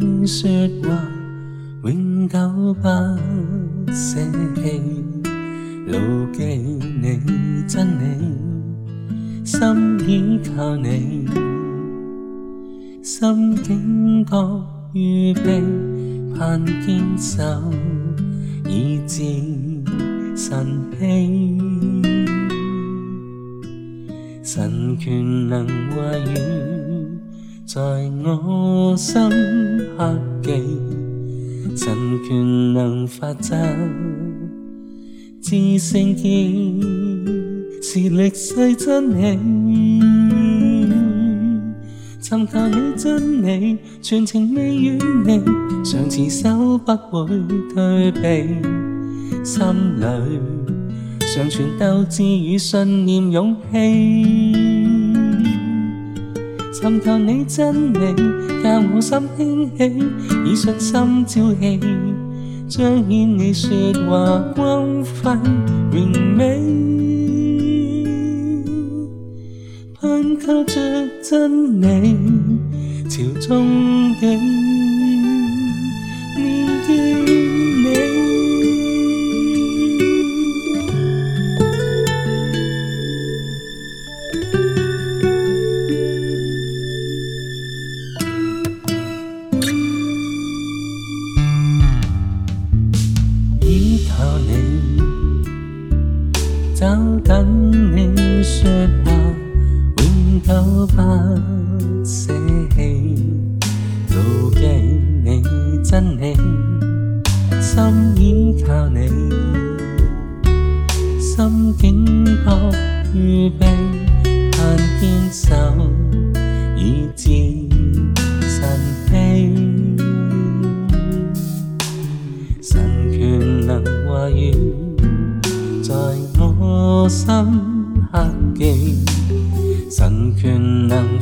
你说话永久不舍弃，牢记你真理，心倚靠你，心境堕预备，盼坚守以至晨曦，神权能话语。在我心刻记，神权能发迹，知圣贤是历世真理，寻求你真理，全程未远离，常自守不会退避，心里常存斗志与信念勇气。寻求你真理，教我心兴起，以信心朝气，彰显你说话光份，会美。盼靠着真理朝终极，面对你。找跟你说话，永久不舍弃，牢记你真名，心依靠你，心境靠预备，盼天走。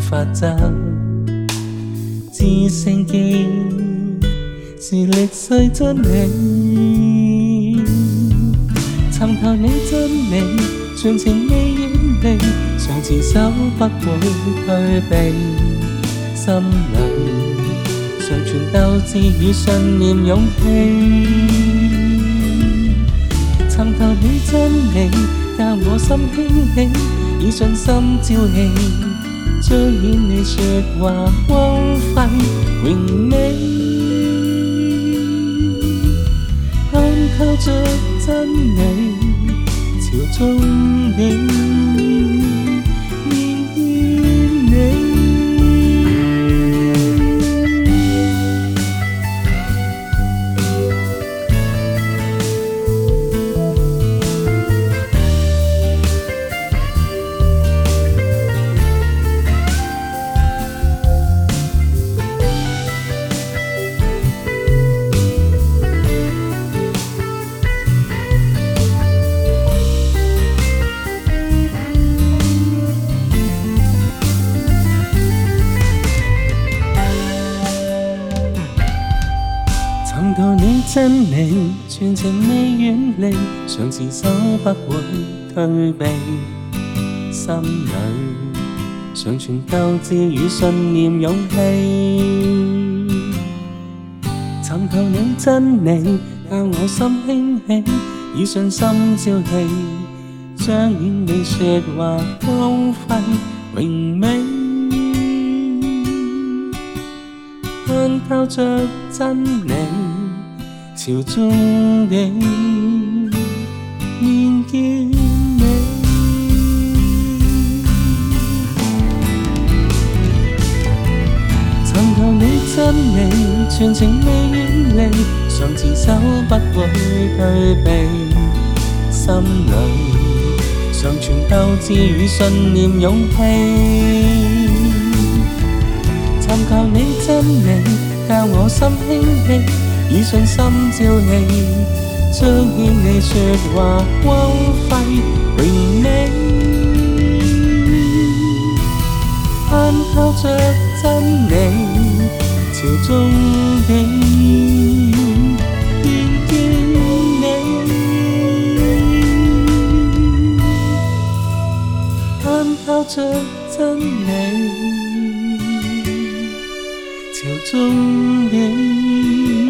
法則。至聖潔是歷世真理，尋求你真理，盡情你演繹，常持守不會退避，心裏常存鬥志與信念勇氣，尋求你真理，教我心興起，以信心朝氣。就因你话光辉红艳，拥抱着真理，朝中你。真理，全程未远离，常试手不会退避，心里尚存斗志与信念勇气。寻求你真理，教我心兴起，以信心朝气，将远未说话都分明明，看透着真理。朝中你面見你。尋求你真理，全情未遠離，常持守不會退避，心裏常存鬥志與信念勇氣。尋求你真理，教我心輕力。以信心照你，彰顯你說話光輝榮美。盼靠着真理，朝中你，遇見你。盼靠着真理，朝中你。